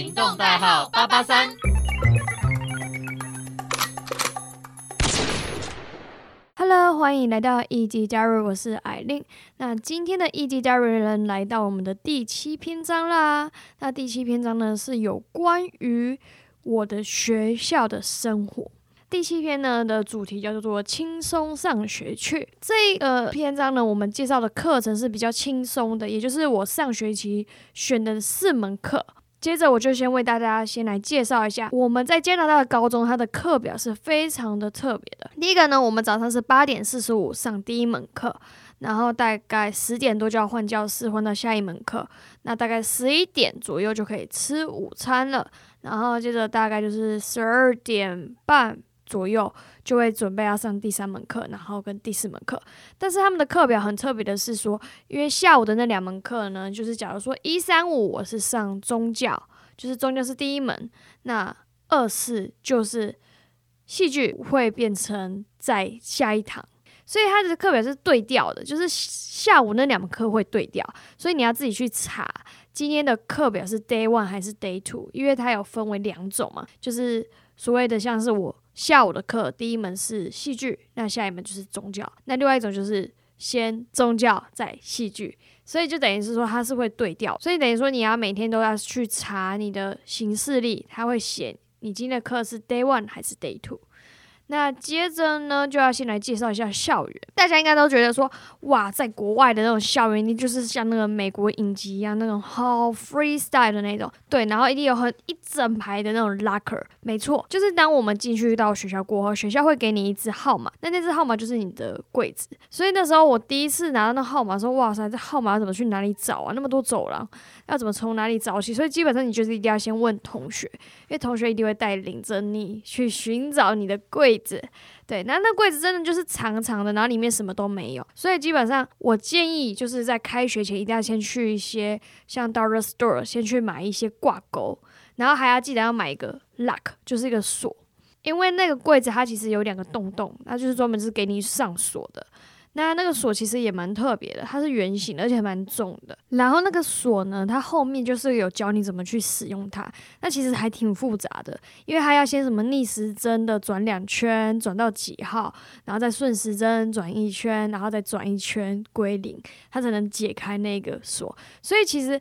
行动代号八八三。Hello，欢迎来到一级加入，我是艾琳。那今天的一级加入人来到我们的第七篇章啦。那第七篇章呢是有关于我的学校的生活。第七篇呢的主题叫做“轻松上学去”。这个篇章呢，我们介绍的课程是比较轻松的，也就是我上学期选的四门课。接着我就先为大家先来介绍一下我们在加拿大的高中，它的课表是非常的特别的。第一个呢，我们早上是八点四十五上第一门课，然后大概十点多就要换教室，换到下一门课。那大概十一点左右就可以吃午餐了，然后接着大概就是十二点半。左右就会准备要上第三门课，然后跟第四门课。但是他们的课表很特别的是说，因为下午的那两门课呢，就是假如说一三五我是上宗教，就是宗教是第一门，那二四就是戏剧会变成在下一堂，所以他的课表是对调的，就是下午那两门课会对调，所以你要自己去查今天的课表是 day one 还是 day two，因为它有分为两种嘛，就是所谓的像是我。下午的课，第一门是戏剧，那下一门就是宗教。那另外一种就是先宗教再戏剧，所以就等于是说它是会对调，所以等于说你要每天都要去查你的行事历，它会写你今天的课是 day one 还是 day two。那接着呢，就要先来介绍一下校园。大家应该都觉得说，哇，在国外的那种校园，你就是像那个美国影集一样，那种好 freestyle 的那种。对，然后一定有很一整排的那种 locker。没错，就是当我们进去到学校过后，学校会给你一支号码，那那支号码就是你的柜子。所以那时候我第一次拿到那号码，说，哇塞，这号码怎么去哪里找啊？那么多走廊，要怎么从哪里找起？所以基本上你就是一定要先问同学，因为同学一定会带领着你去寻找你的柜。子对，那那柜子真的就是长长的，然后里面什么都没有，所以基本上我建议就是在开学前一定要先去一些像 Dollar Store 先去买一些挂钩，然后还要记得要买一个 lock，就是一个锁，因为那个柜子它其实有两个洞洞，那就是专门是给你上锁的。那那个锁其实也蛮特别的，它是圆形的，而且蛮重的。然后那个锁呢，它后面就是有教你怎么去使用它。那其实还挺复杂的，因为它要先什么逆时针的转两圈，转到几号，然后再顺时针转一圈，然后再转一圈归零，它才能解开那个锁。所以其实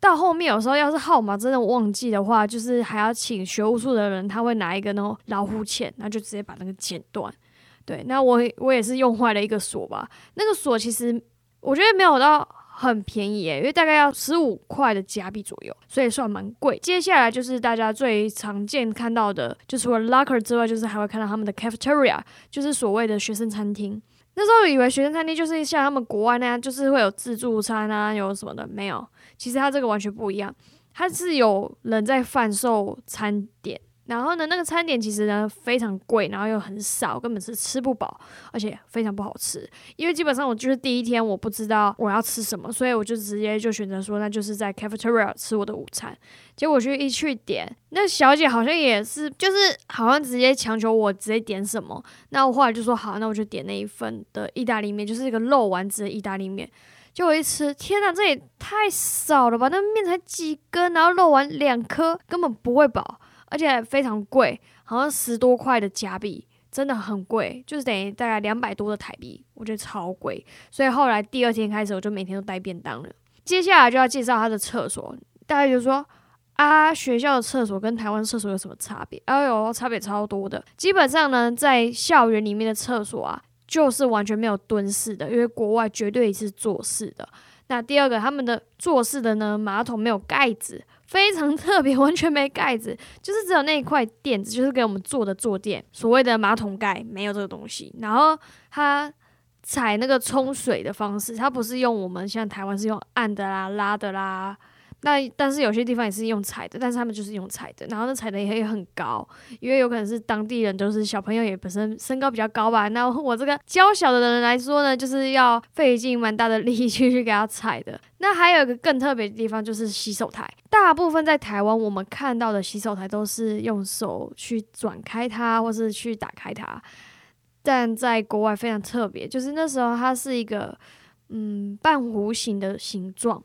到后面有时候要是号码真的忘记的话，就是还要请学务处的人，他会拿一个那种老虎钳，然后就直接把那个剪断。对，那我我也是用坏了一个锁吧。那个锁其实我觉得没有到很便宜耶，因为大概要十五块的加币左右，所以算蛮贵。接下来就是大家最常见看到的，就除了 locker 之外，就是还会看到他们的 cafeteria，就是所谓的学生餐厅。那时候以为学生餐厅就是像他们国外那样，就是会有自助餐啊，有什么的，没有。其实它这个完全不一样，它是有人在贩售餐点。然后呢，那个餐点其实呢非常贵，然后又很少，根本是吃不饱，而且非常不好吃。因为基本上我就是第一天我不知道我要吃什么，所以我就直接就选择说，那就是在 cafeteria 吃我的午餐。结果去一去点，那小姐好像也是，就是好像直接强求我直接点什么。那我后来就说好，那我就点那一份的意大利面，就是一个肉丸子的意大利面。结果一吃，天呐，这也太少了吧！那面才几根，然后肉丸两颗，根本不会饱。而且非常贵，好像十多块的加币，真的很贵，就是等于大概两百多的台币，我觉得超贵。所以后来第二天开始，我就每天都带便当了。接下来就要介绍他的厕所，大家就说啊，学校的厕所跟台湾厕所有什么差别？哎呦，差别超多的。基本上呢，在校园里面的厕所啊，就是完全没有蹲式的，因为国外绝对是坐式的。那第二个，他们的坐式的呢，马桶没有盖子。非常特别，完全没盖子，就是只有那一块垫子，就是给我们坐的坐垫。所谓的马桶盖没有这个东西。然后它踩那个冲水的方式，它不是用我们像台湾是用按的啦、拉的啦。那但是有些地方也是用踩的，但是他们就是用踩的，然后那踩的也很高，因为有可能是当地人都是小朋友，也本身身高比较高吧。那我这个娇小的人来说呢，就是要费尽蛮大的力气去给他踩的。那还有一个更特别的地方就是洗手台，大部分在台湾我们看到的洗手台都是用手去转开它，或是去打开它，但在国外非常特别，就是那时候它是一个嗯半弧形的形状，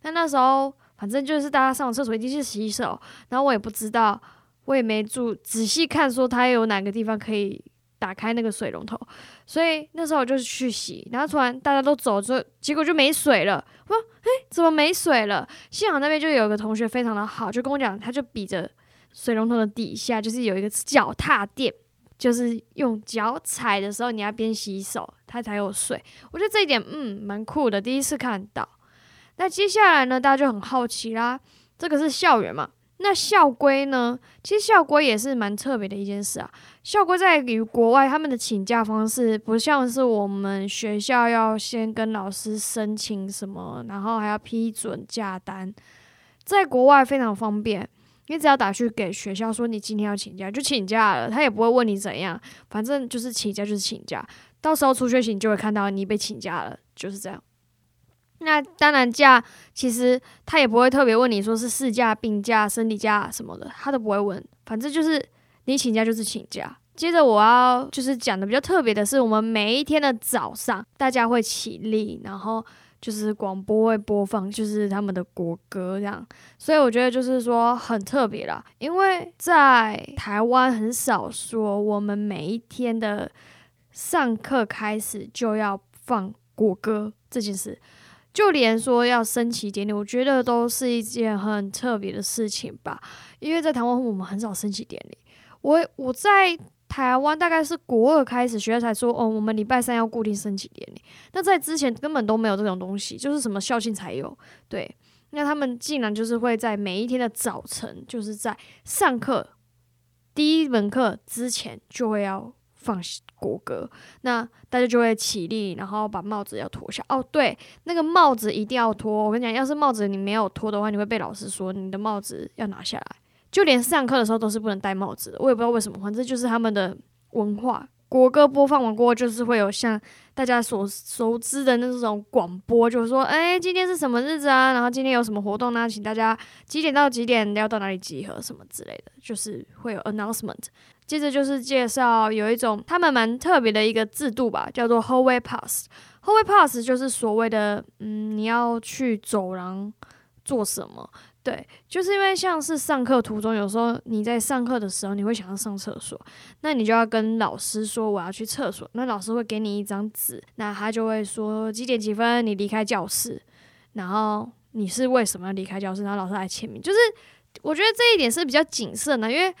那那时候。反正就是大家上厕所一定是洗手，然后我也不知道，我也没注仔细看说它有哪个地方可以打开那个水龙头，所以那时候我就去洗，然后突然大家都走之后，结果就没水了。我说：“诶，怎么没水了？”幸好那边就有一个同学非常的好，就跟我讲，他就比着水龙头的底下就是有一个脚踏垫，就是用脚踩的时候你要边洗手，它才有水。我觉得这一点嗯蛮酷的，第一次看到。那接下来呢，大家就很好奇啦，这个是校园嘛？那校规呢？其实校规也是蛮特别的一件事啊。校规在于国外，他们的请假方式不像是我们学校要先跟老师申请什么，然后还要批准假单。在国外非常方便，你只要打去给学校说你今天要请假，就请假了，他也不会问你怎样，反正就是请假就是请假。到时候出学期你就会看到你被请假了，就是这样。那当然，假其实他也不会特别问你说是事假、病假、生理假什么的，他都不会问。反正就是你请假就是请假。接着我要就是讲的比较特别的是，我们每一天的早上，大家会起立，然后就是广播会播放就是他们的国歌这样。所以我觉得就是说很特别啦，因为在台湾很少说我们每一天的上课开始就要放国歌这件事。就连说要升旗典礼，我觉得都是一件很特别的事情吧。因为在台湾，我们很少升旗典礼。我我在台湾大概是国二开始学校才说，哦，我们礼拜三要固定升旗典礼。那在之前根本都没有这种东西，就是什么校庆才有。对，那他们竟然就是会在每一天的早晨，就是在上课第一门课之前就会要放。国歌，那大家就会起立，然后把帽子要脱下。哦，对，那个帽子一定要脱。我跟你讲，要是帽子你没有脱的话，你会被老师说你的帽子要拿下来。就连上课的时候都是不能戴帽子的。我也不知道为什么，反正就是他们的文化。国歌播放完过后，就是会有像大家所熟知的那种广播，就是说，哎，今天是什么日子啊？然后今天有什么活动呢？请大家几点到几点要到哪里集合，什么之类的，就是会有 announcement。接着就是介绍有一种他们蛮特别的一个制度吧，叫做 hallway pass。hallway pass 就是所谓的，嗯，你要去走廊做什么？对，就是因为像是上课途中，有时候你在上课的时候，你会想要上厕所，那你就要跟老师说我要去厕所，那老师会给你一张纸，那他就会说几点几分你离开教室，然后你是为什么要离开教室，然后老师来签名。就是我觉得这一点是比较谨慎的，因为。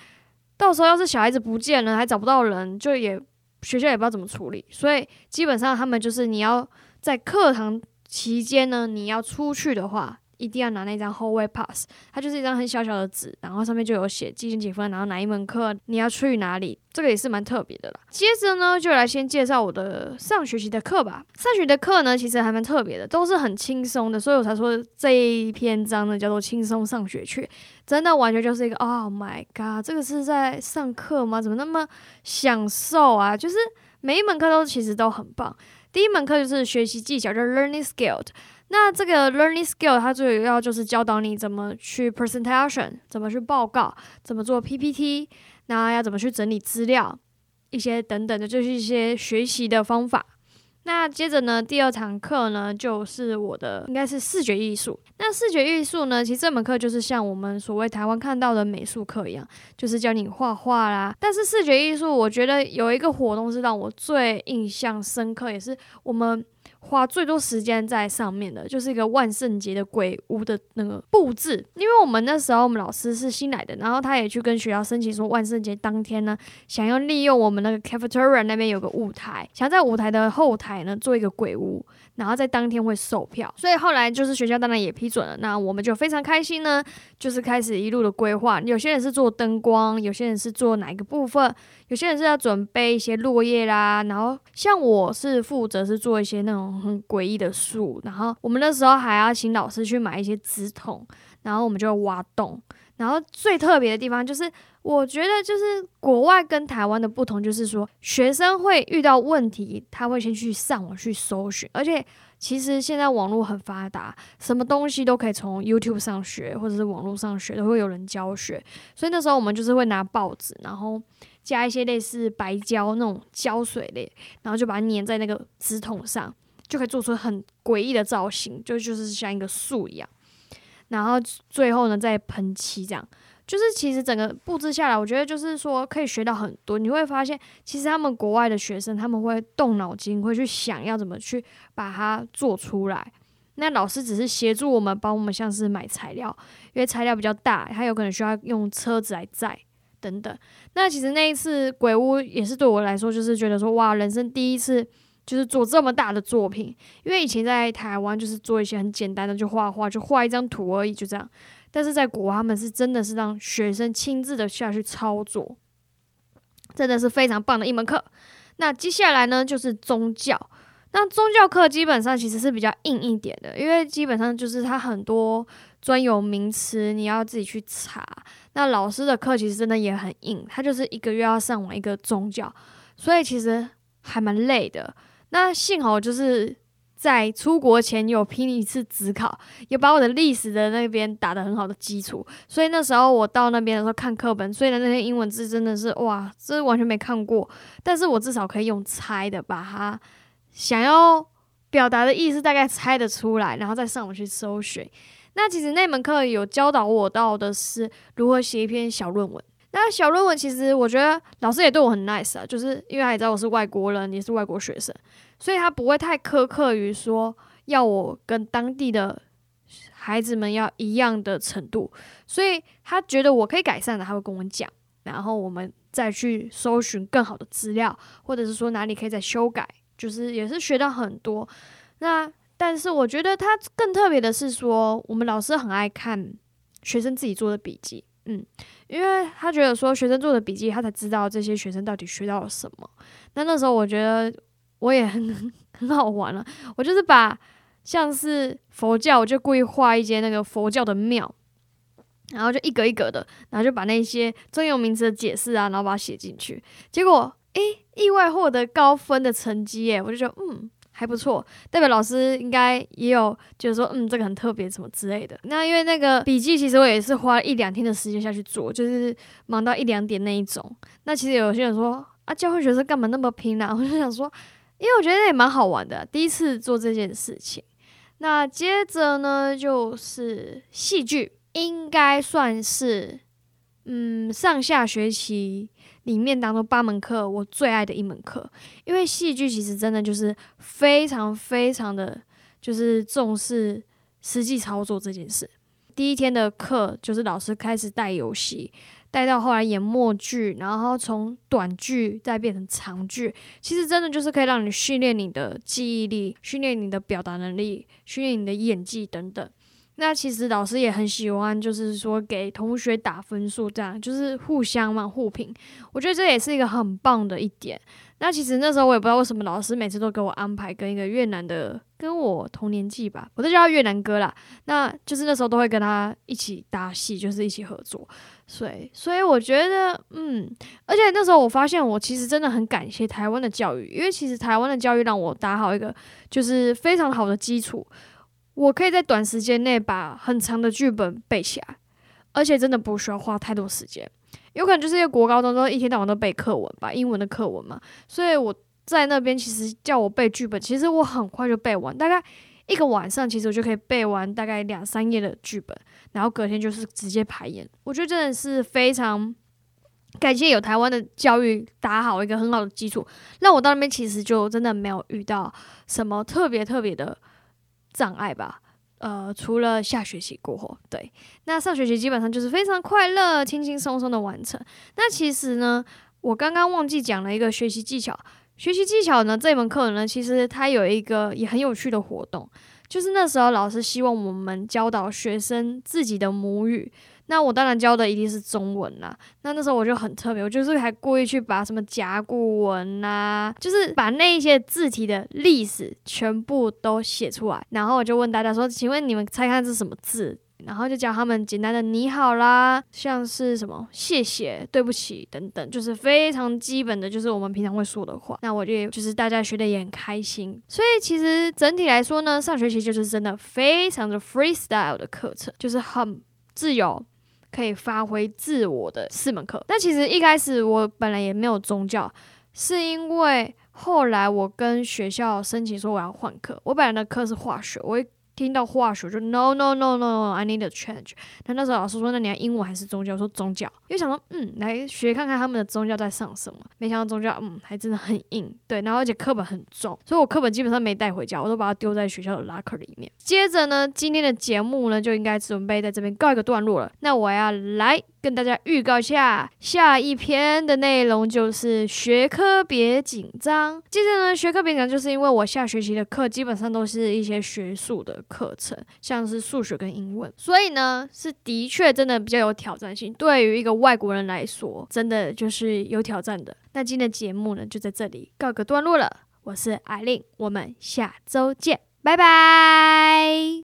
到时候要是小孩子不见了，还找不到人，就也学校也不知道怎么处理，所以基本上他们就是你要在课堂期间呢，你要出去的话。一定要拿那张 hallway pass，它就是一张很小小的纸，然后上面就有写几点几分，然后哪一门课你要去哪里，这个也是蛮特别的啦。接着呢，就来先介绍我的上学期的课吧。上学的课呢，其实还蛮特别的，都是很轻松的，所以我才说这一篇章呢叫做轻松上学去，真的完全就是一个 Oh my god，这个是在上课吗？怎么那么享受啊？就是每一门课都其实都很棒。第一门课就是学习技巧，叫 learning skill。那这个 learning skill 它最主要就是教导你怎么去 presentation，怎么去报告，怎么做 PPT，那要怎么去整理资料，一些等等的，就是一些学习的方法。那接着呢，第二堂课呢，就是我的应该是视觉艺术。那视觉艺术呢，其实这门课就是像我们所谓台湾看到的美术课一样，就是教你画画啦。但是视觉艺术，我觉得有一个活动是让我最印象深刻，也是我们。花最多时间在上面的，就是一个万圣节的鬼屋的那个布置。因为我们那时候我们老师是新来的，然后他也去跟学校申请说，万圣节当天呢，想要利用我们那个 cafeteria 那边有个舞台，想在舞台的后台呢做一个鬼屋。然后在当天会售票，所以后来就是学校当然也批准了，那我们就非常开心呢，就是开始一路的规划。有些人是做灯光，有些人是做哪一个部分，有些人是要准备一些落叶啦，然后像我是负责是做一些那种很诡异的树，然后我们那时候还要请老师去买一些纸筒，然后我们就挖洞。然后最特别的地方就是，我觉得就是国外跟台湾的不同，就是说学生会遇到问题，他会先去上网去搜寻，而且其实现在网络很发达，什么东西都可以从 YouTube 上学，或者是网络上学，都会有人教学。所以那时候我们就是会拿报纸，然后加一些类似白胶那种胶水类，然后就把它粘在那个纸筒上，就可以做出很诡异的造型，就就是像一个树一样。然后最后呢再喷漆，这样就是其实整个布置下来，我觉得就是说可以学到很多。你会发现，其实他们国外的学生他们会动脑筋，会去想要怎么去把它做出来。那老师只是协助我们，帮我们像是买材料，因为材料比较大，他有可能需要用车子来载等等。那其实那一次鬼屋也是对我来说，就是觉得说哇，人生第一次。就是做这么大的作品，因为以前在台湾就是做一些很简单的，就画画，就画一张图而已，就这样。但是在国外，他们是真的是让学生亲自的下去操作，真的是非常棒的一门课。那接下来呢，就是宗教。那宗教课基本上其实是比较硬一点的，因为基本上就是它很多专有名词你要自己去查。那老师的课其实真的也很硬，他就是一个月要上完一个宗教，所以其实还蛮累的。那幸好就是在出国前有拼一次职考，也把我的历史的那边打得很好的基础，所以那时候我到那边的时候看课本，虽然那些英文字真的是哇，这完全没看过，但是我至少可以用猜的把它想要表达的意思大概猜得出来，然后再上网去搜寻。那其实那门课有教导我到的是如何写一篇小论文。那小论文其实我觉得老师也对我很 nice 啊，就是因为他也知道我是外国人，也是外国学生。所以他不会太苛刻于说要我跟当地的孩子们要一样的程度，所以他觉得我可以改善的，他会跟我讲，然后我们再去搜寻更好的资料，或者是说哪里可以再修改，就是也是学到很多。那但是我觉得他更特别的是说，我们老师很爱看学生自己做的笔记，嗯，因为他觉得说学生做的笔记，他才知道这些学生到底学到了什么。那那时候我觉得。我也很 很好玩了，我就是把像是佛教，我就故意画一间那个佛教的庙，然后就一格一格的，然后就把那些专有名词的解释啊，然后把它写进去。结果诶，意外获得高分的成绩耶！我就觉得嗯还不错，代表老师应该也有就是说嗯这个很特别什么之类的。那因为那个笔记其实我也是花一两天的时间下去做，就是忙到一两点那一种。那其实有些人说啊，教会学生干嘛那么拼啊？我就想说。因为我觉得也蛮好玩的，第一次做这件事情。那接着呢，就是戏剧，应该算是嗯上下学期里面当中八门课我最爱的一门课。因为戏剧其实真的就是非常非常的就是重视实际操作这件事。第一天的课就是老师开始带游戏。带到后来演默剧，然后从短剧再变成长剧，其实真的就是可以让你训练你的记忆力，训练你的表达能力，训练你的演技等等。那其实老师也很喜欢，就是说给同学打分数，这样就是互相嘛互评。我觉得这也是一个很棒的一点。那其实那时候我也不知道为什么老师每次都给我安排跟一个越南的，跟我同年纪吧，我都叫他越南哥啦。那就是那时候都会跟他一起搭戏，就是一起合作。所以，所以我觉得，嗯，而且那时候我发现，我其实真的很感谢台湾的教育，因为其实台湾的教育让我打好一个就是非常好的基础，我可以在短时间内把很长的剧本背起来，而且真的不需要花太多时间。有可能就是因为国高中都一天到晚都背课文吧，英文的课文嘛，所以我在那边其实叫我背剧本，其实我很快就背完，大概一个晚上，其实我就可以背完大概两三页的剧本。然后隔天就是直接排演，我觉得真的是非常感谢有台湾的教育打好一个很好的基础，让我到那边其实就真的没有遇到什么特别特别的障碍吧。呃，除了下学期过后，对，那上学期基本上就是非常快乐、轻轻松松的完成。那其实呢，我刚刚忘记讲了一个学习技巧，学习技巧呢这门课呢，其实它有一个也很有趣的活动。就是那时候，老师希望我们教导学生自己的母语。那我当然教的一定是中文啦。那那时候我就很特别，我就是还故意去把什么甲骨文啊，就是把那一些字体的历史全部都写出来。然后我就问大家说：“请问你们猜看这是什么字？”然后就教他们简单的你好啦，像是什么谢谢、对不起等等，就是非常基本的，就是我们平常会说的话。那我觉得就是大家学的也很开心，所以其实整体来说呢，上学期就是真的非常的 freestyle 的课程，就是很自由，可以发挥自我的四门课。但其实一开始我本来也没有宗教，是因为后来我跟学校申请说我要换课，我本来的课是化学，我。听到化学就 no no no no，I need a change。那那时候老师说，那你要英文还是宗教？我说宗教，因为想说，嗯，来学看看他们的宗教在上什么。没想到宗教，嗯，还真的很硬，对，然后而且课本很重，所以我课本基本上没带回家，我都把它丢在学校的 locker 里面。接着呢，今天的节目呢就应该准备在这边告一个段落了。那我要来跟大家预告一下，下一篇的内容就是学科别紧张。接着呢，学科别紧张，就是因为我下学期的课基本上都是一些学术的。课程像是数学跟英文，所以呢是的确真的比较有挑战性。对于一个外国人来说，真的就是有挑战的。那今天的节目呢就在这里告个段落了。我是艾琳，我们下周见，拜拜。